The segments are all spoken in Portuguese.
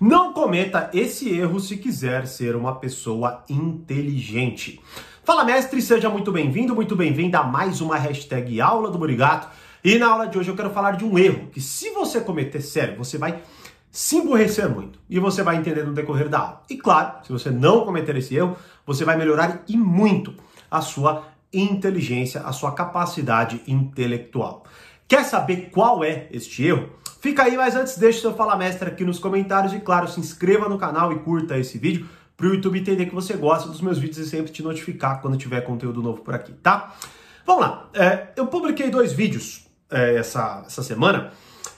Não cometa esse erro se quiser ser uma pessoa inteligente. Fala mestre, seja muito bem-vindo, muito bem-vinda a mais uma hashtag Aula do Burigato. E na aula de hoje eu quero falar de um erro que se você cometer sério, você vai se emborrecer muito e você vai entender no decorrer da aula. E claro, se você não cometer esse erro, você vai melhorar e muito a sua inteligência, a sua capacidade intelectual. Quer saber qual é este erro? Fica aí, mas antes deixe seu Fala Mestre aqui nos comentários e claro, se inscreva no canal e curta esse vídeo para o YouTube entender que você gosta dos meus vídeos e sempre te notificar quando tiver conteúdo novo por aqui, tá? Vamos lá, é, eu publiquei dois vídeos é, essa, essa semana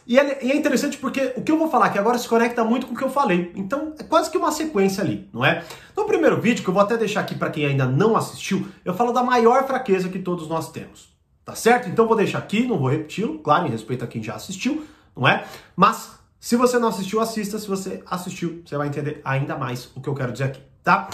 e é, e é, interessante porque o que eu vou falar aqui agora se conecta muito com o que eu falei, então é quase que uma sequência ali, não é? No primeiro vídeo, que eu vou até deixar aqui para quem ainda não assistiu, eu falo da maior fraqueza que todos nós temos, tá certo? Então vou deixar aqui, não vou repeti-lo, claro, em respeito a quem já assistiu, não é? Mas se você não assistiu, assista. Se você assistiu, você vai entender ainda mais o que eu quero dizer aqui, tá?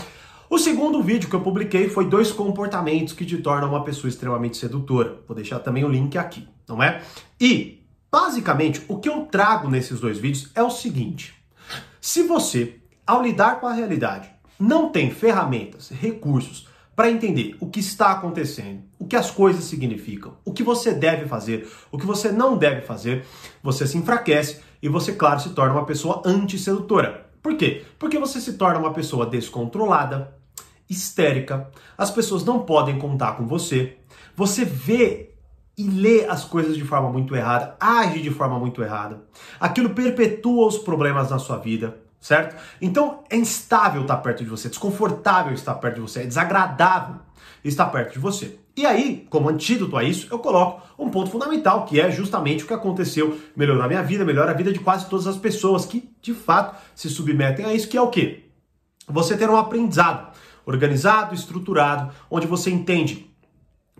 O segundo vídeo que eu publiquei foi dois comportamentos que te tornam uma pessoa extremamente sedutora. Vou deixar também o link aqui, não é? E, basicamente, o que eu trago nesses dois vídeos é o seguinte: se você, ao lidar com a realidade, não tem ferramentas, recursos para entender o que está acontecendo, o que as coisas significam, o que você deve fazer, o que você não deve fazer, você se enfraquece e você, claro, se torna uma pessoa antissedutora. Por quê? Porque você se torna uma pessoa descontrolada, histérica, as pessoas não podem contar com você, você vê e lê as coisas de forma muito errada, age de forma muito errada. Aquilo perpetua os problemas na sua vida certo? Então é instável estar perto de você, desconfortável estar perto de você, é desagradável estar perto de você. E aí, como antídoto a isso, eu coloco um ponto fundamental, que é justamente o que aconteceu, melhorar minha vida, melhorar a vida de quase todas as pessoas que, de fato, se submetem a isso, que é o quê? Você ter um aprendizado organizado, estruturado, onde você entende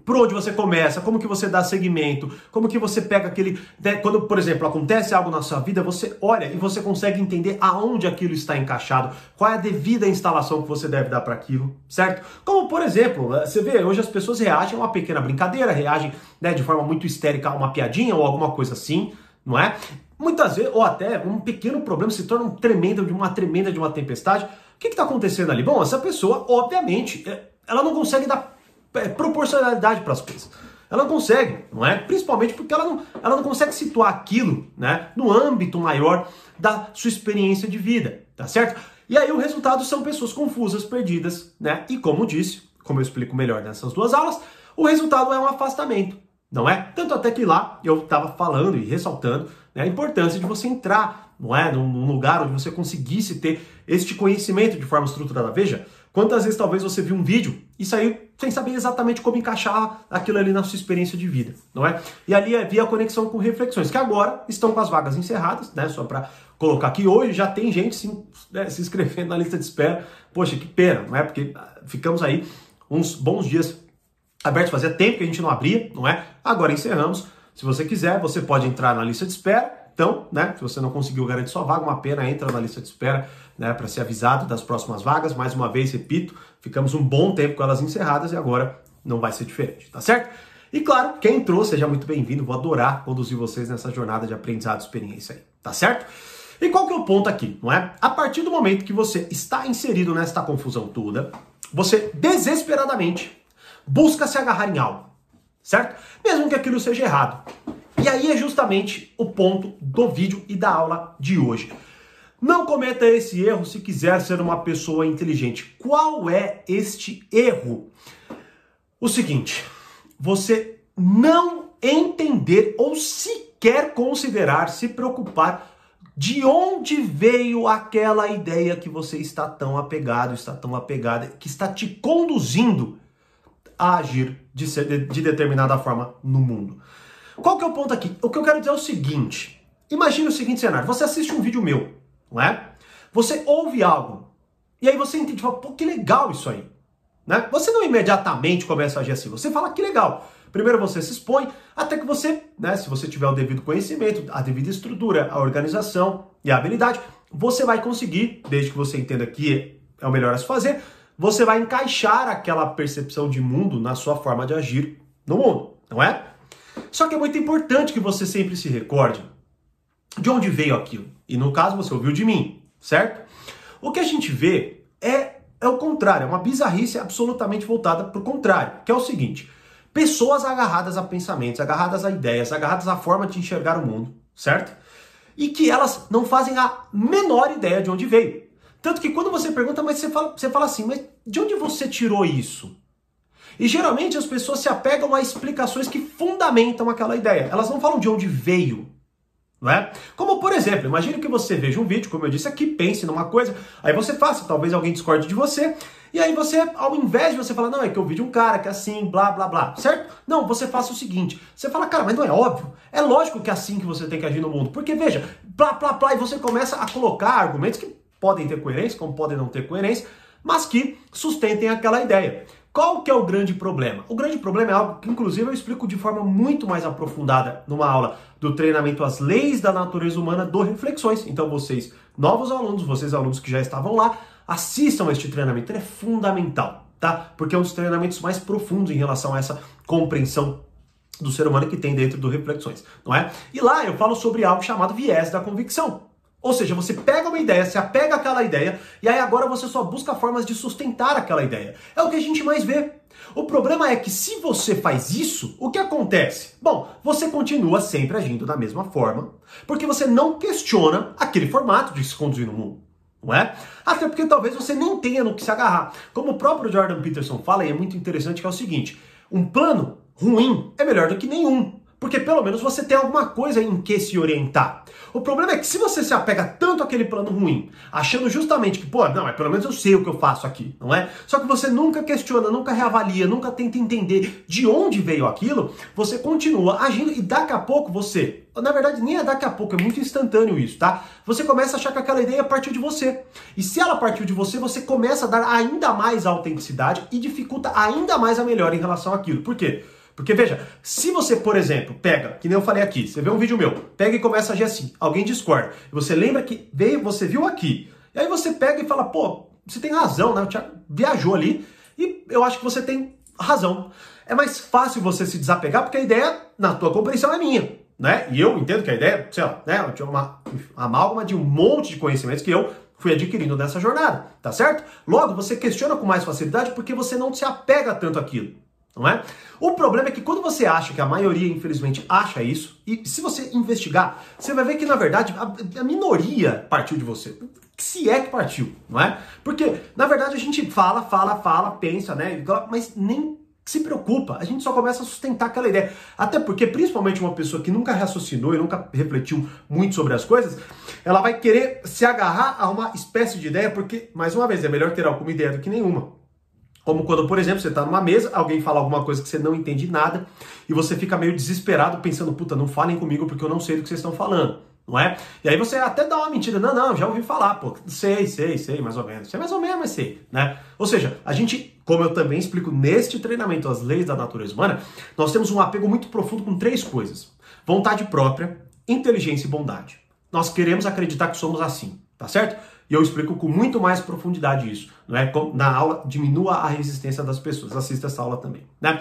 por onde você começa, como que você dá seguimento, como que você pega aquele. Né, quando, por exemplo, acontece algo na sua vida, você olha e você consegue entender aonde aquilo está encaixado, qual é a devida instalação que você deve dar para aquilo, certo? Como, por exemplo, eh, você vê, hoje as pessoas reagem a uma pequena brincadeira, reagem né, de forma muito histérica a uma piadinha ou alguma coisa assim, não é? Muitas vezes, ou até um pequeno problema se torna um tremendo de uma tremenda de uma tempestade. O que está acontecendo ali? Bom, essa pessoa, obviamente, eh, ela não consegue dar é, proporcionalidade para as coisas. Ela não consegue, não é? Principalmente porque ela não, ela não consegue situar aquilo né, no âmbito maior da sua experiência de vida, tá certo? E aí o resultado são pessoas confusas, perdidas, né? E como disse, como eu explico melhor nessas duas aulas, o resultado é um afastamento, não é? Tanto até que lá eu estava falando e ressaltando né, a importância de você entrar, não é? Num, lugar onde você conseguisse ter este conhecimento de forma estruturada. Veja, Quantas vezes talvez você viu um vídeo e saiu sem saber exatamente como encaixar aquilo ali na sua experiência de vida, não é? E ali havia a conexão com reflexões, que agora estão com as vagas encerradas, né? Só para colocar aqui hoje, já tem gente se, né, se inscrevendo na lista de espera. Poxa, que pena, não é? Porque ah, ficamos aí uns bons dias abertos, fazia tempo que a gente não abria, não é? Agora encerramos. Se você quiser, você pode entrar na lista de espera então, né, se você não conseguiu garantir sua vaga, uma pena, entra na lista de espera né, para ser avisado das próximas vagas. Mais uma vez, repito, ficamos um bom tempo com elas encerradas e agora não vai ser diferente, tá certo? E claro, quem entrou, seja muito bem-vindo. Vou adorar conduzir vocês nessa jornada de aprendizado e experiência aí, tá certo? E qual que é o ponto aqui, não é? A partir do momento que você está inserido nesta confusão toda, você desesperadamente busca se agarrar em algo, certo? Mesmo que aquilo seja errado. E aí é justamente o ponto do vídeo e da aula de hoje. Não cometa esse erro se quiser ser uma pessoa inteligente. Qual é este erro? O seguinte, você não entender ou sequer considerar, se preocupar de onde veio aquela ideia que você está tão apegado, está tão apegada, que está te conduzindo a agir de, ser, de determinada forma no mundo. Qual que é o ponto aqui? O que eu quero dizer é o seguinte: imagine o seguinte cenário: você assiste um vídeo meu, não é? Você ouve algo, e aí você entende, fala, pô, que legal isso aí. Né? Você não imediatamente começa a agir assim, você fala que legal. Primeiro você se expõe, até que você, né, se você tiver o devido conhecimento, a devida estrutura, a organização e a habilidade, você vai conseguir, desde que você entenda que é o melhor a se fazer, você vai encaixar aquela percepção de mundo na sua forma de agir no mundo, não é? Só que é muito importante que você sempre se recorde de onde veio aquilo. E no caso, você ouviu de mim, certo? O que a gente vê é, é o contrário, é uma bizarrice absolutamente voltada para o contrário, que é o seguinte: pessoas agarradas a pensamentos, agarradas a ideias, agarradas à forma de enxergar o mundo, certo? E que elas não fazem a menor ideia de onde veio. Tanto que quando você pergunta, mas você fala, você fala assim, mas de onde você tirou isso? E geralmente as pessoas se apegam a explicações que fundamentam aquela ideia. Elas não falam de onde veio. Não é? Como por exemplo, imagine que você veja um vídeo, como eu disse aqui, pense numa coisa, aí você faça, talvez alguém discorde de você, e aí você, ao invés de você falar, não, é que eu vi de um cara que é assim, blá, blá, blá, certo? Não, você faça o seguinte, você fala, cara, mas não é óbvio, é lógico que é assim que você tem que agir no mundo, porque veja, blá, blá, blá, e você começa a colocar argumentos que podem ter coerência, como podem não ter coerência, mas que sustentem aquela ideia. Qual que é o grande problema? O grande problema é algo que, inclusive, eu explico de forma muito mais aprofundada numa aula do treinamento As Leis da Natureza Humana do Reflexões. Então, vocês, novos alunos, vocês alunos que já estavam lá, assistam este treinamento. Ele é fundamental, tá? Porque é um dos treinamentos mais profundos em relação a essa compreensão do ser humano que tem dentro do Reflexões, não é? E lá eu falo sobre algo chamado viés da convicção. Ou seja, você pega uma ideia, se apega àquela ideia, e aí agora você só busca formas de sustentar aquela ideia. É o que a gente mais vê. O problema é que se você faz isso, o que acontece? Bom, você continua sempre agindo da mesma forma, porque você não questiona aquele formato de se conduzir no mundo. Não é? Até porque talvez você nem tenha no que se agarrar. Como o próprio Jordan Peterson fala, e é muito interessante, que é o seguinte: um plano ruim é melhor do que nenhum. Porque pelo menos você tem alguma coisa em que se orientar. O problema é que se você se apega tanto àquele plano ruim, achando justamente que, pô, não, é pelo menos eu sei o que eu faço aqui, não é? Só que você nunca questiona, nunca reavalia, nunca tenta entender de onde veio aquilo, você continua agindo e daqui a pouco você, na verdade nem é daqui a pouco, é muito instantâneo isso, tá? Você começa a achar que aquela ideia partiu de você. E se ela partiu de você, você começa a dar ainda mais autenticidade e dificulta ainda mais a melhora em relação àquilo. Por quê? Porque veja, se você, por exemplo, pega, que nem eu falei aqui, você vê um vídeo meu, pega e começa a agir assim, alguém discorda, você lembra que veio, você viu aqui, e aí você pega e fala, pô, você tem razão, né? O Thiago viajou ali e eu acho que você tem razão. É mais fácil você se desapegar porque a ideia, na tua compreensão, é minha, né? E eu entendo que a ideia, sei lá, né? Eu tinha uma amálgama de um monte de conhecimentos que eu fui adquirindo nessa jornada, tá certo? Logo, você questiona com mais facilidade porque você não se apega tanto àquilo não é? O problema é que quando você acha que a maioria, infelizmente, acha isso, e se você investigar, você vai ver que, na verdade, a, a minoria partiu de você. Se é que partiu, não é? Porque, na verdade, a gente fala, fala, fala, pensa, né? Mas nem se preocupa, a gente só começa a sustentar aquela ideia. Até porque, principalmente uma pessoa que nunca raciocinou e nunca refletiu muito sobre as coisas, ela vai querer se agarrar a uma espécie de ideia, porque, mais uma vez, é melhor ter alguma ideia do que nenhuma. Como quando, por exemplo, você está numa mesa, alguém fala alguma coisa que você não entende nada e você fica meio desesperado pensando, puta, não falem comigo porque eu não sei do que vocês estão falando, não é? E aí você até dá uma mentira, não, não, já ouvi falar, pô, sei, sei, sei, mais ou menos. Sei mais ou menos, mas sei, né? Ou seja, a gente, como eu também explico neste treinamento As Leis da Natureza Humana, nós temos um apego muito profundo com três coisas: vontade própria, inteligência e bondade. Nós queremos acreditar que somos assim, tá certo? E eu explico com muito mais profundidade isso. Não é? Na aula, diminua a resistência das pessoas. Assista essa aula também. Né?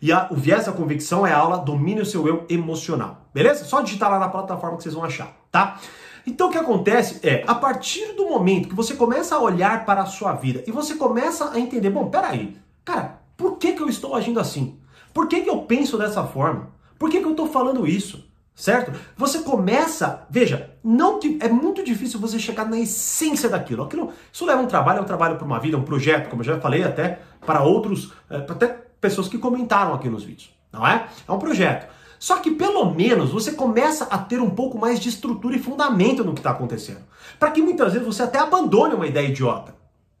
E a, o viés da convicção é a aula Domine o seu eu emocional. Beleza? Só digitar lá na plataforma que vocês vão achar, tá? Então o que acontece é, a partir do momento que você começa a olhar para a sua vida e você começa a entender, bom, peraí, cara, por que, que eu estou agindo assim? Por que, que eu penso dessa forma? Por que, que eu estou falando isso? Certo? Você começa, veja, não é muito difícil você chegar na essência daquilo. Aquilo, isso leva um trabalho, é um trabalho para uma vida, um projeto, como eu já falei até para outros, é, para até pessoas que comentaram aqui nos vídeos, não é? É um projeto. Só que pelo menos você começa a ter um pouco mais de estrutura e fundamento no que está acontecendo, para que muitas vezes você até abandone uma ideia idiota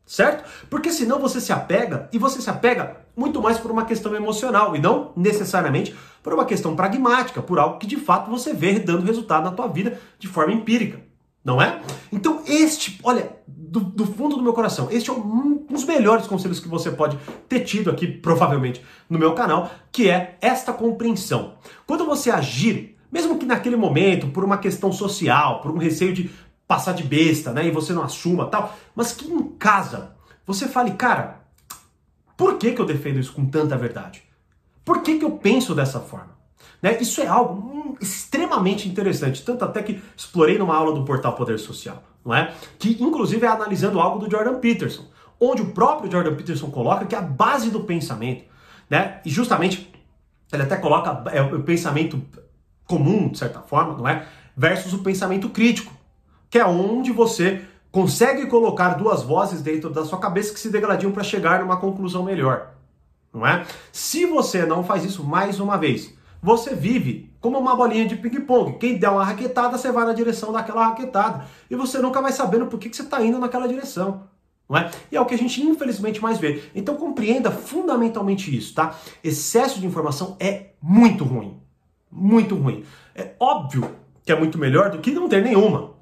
certo? Porque senão você se apega e você se apega muito mais por uma questão emocional e não necessariamente por uma questão pragmática, por algo que de fato você vê dando resultado na tua vida de forma empírica, não é? Então este, olha, do, do fundo do meu coração, este é um dos melhores conselhos que você pode ter tido aqui provavelmente no meu canal, que é esta compreensão. Quando você agir mesmo que naquele momento, por uma questão social, por um receio de passar de besta, né? E você não assuma tal. Mas que em casa você fale, cara, por que, que eu defendo isso com tanta verdade? Por que, que eu penso dessa forma? Né? Isso é algo hum, extremamente interessante, tanto até que explorei numa aula do portal Poder Social. não é? Que inclusive é analisando algo do Jordan Peterson, onde o próprio Jordan Peterson coloca que a base do pensamento, né? E justamente ele até coloca é, o pensamento comum, de certa forma, não é? Versus o pensamento crítico, que é onde você consegue colocar duas vozes dentro da sua cabeça que se degradiam para chegar numa conclusão melhor, não é? Se você não faz isso mais uma vez, você vive como uma bolinha de ping-pong. Quem der uma raquetada, você vai na direção daquela raquetada. E você nunca vai sabendo por que, que você está indo naquela direção. Não é? E é o que a gente infelizmente mais vê. Então compreenda fundamentalmente isso, tá? Excesso de informação é muito ruim. Muito ruim. É óbvio que é muito melhor do que não ter nenhuma,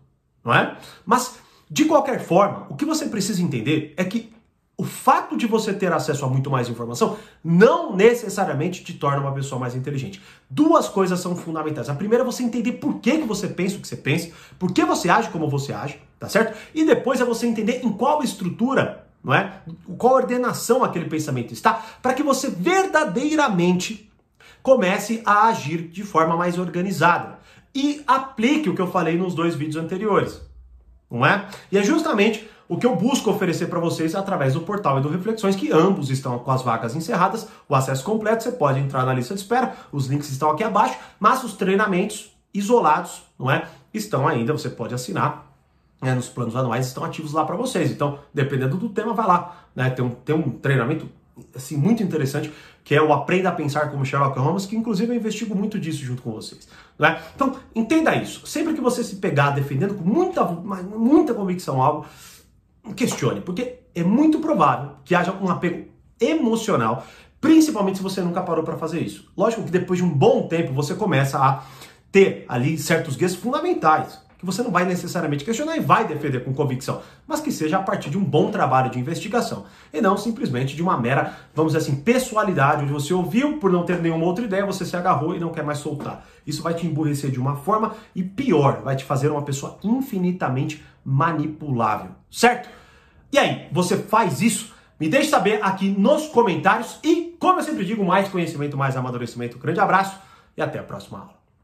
não é? Mas de qualquer forma, o que você precisa entender é que o fato de você ter acesso a muito mais informação não necessariamente te torna uma pessoa mais inteligente. Duas coisas são fundamentais. A primeira é você entender por que, que você pensa o que você pensa, por que você age como você age, tá certo? E depois é você entender em qual estrutura, não é? Qual ordenação aquele pensamento está, para que você verdadeiramente comece a agir de forma mais organizada e aplique o que eu falei nos dois vídeos anteriores, não é? E é justamente o que eu busco oferecer para vocês através do portal e do Reflexões, que ambos estão com as vagas encerradas, o acesso completo, você pode entrar na lista de espera, os links estão aqui abaixo, mas os treinamentos isolados, não é? Estão ainda, você pode assinar. Né, nos planos anuais estão ativos lá para vocês. Então, dependendo do tema, vai lá. Né? Tem, um, tem um treinamento assim, muito interessante, que é o Aprenda a Pensar como Sherlock Holmes, que inclusive eu investigo muito disso junto com vocês. Né? Então, entenda isso. Sempre que você se pegar defendendo com muita, muita convicção algo, questione, porque é muito provável que haja um apego emocional, principalmente se você nunca parou para fazer isso. Lógico que depois de um bom tempo você começa a ter ali certos guias fundamentais que você não vai necessariamente questionar e vai defender com convicção, mas que seja a partir de um bom trabalho de investigação e não simplesmente de uma mera, vamos dizer assim, pessoalidade, onde você ouviu por não ter nenhuma outra ideia, você se agarrou e não quer mais soltar. Isso vai te emburrecer de uma forma e pior, vai te fazer uma pessoa infinitamente manipulável, certo? E aí, você faz isso? Me deixe saber aqui nos comentários e, como eu sempre digo, mais conhecimento, mais amadurecimento. Um grande abraço e até a próxima aula.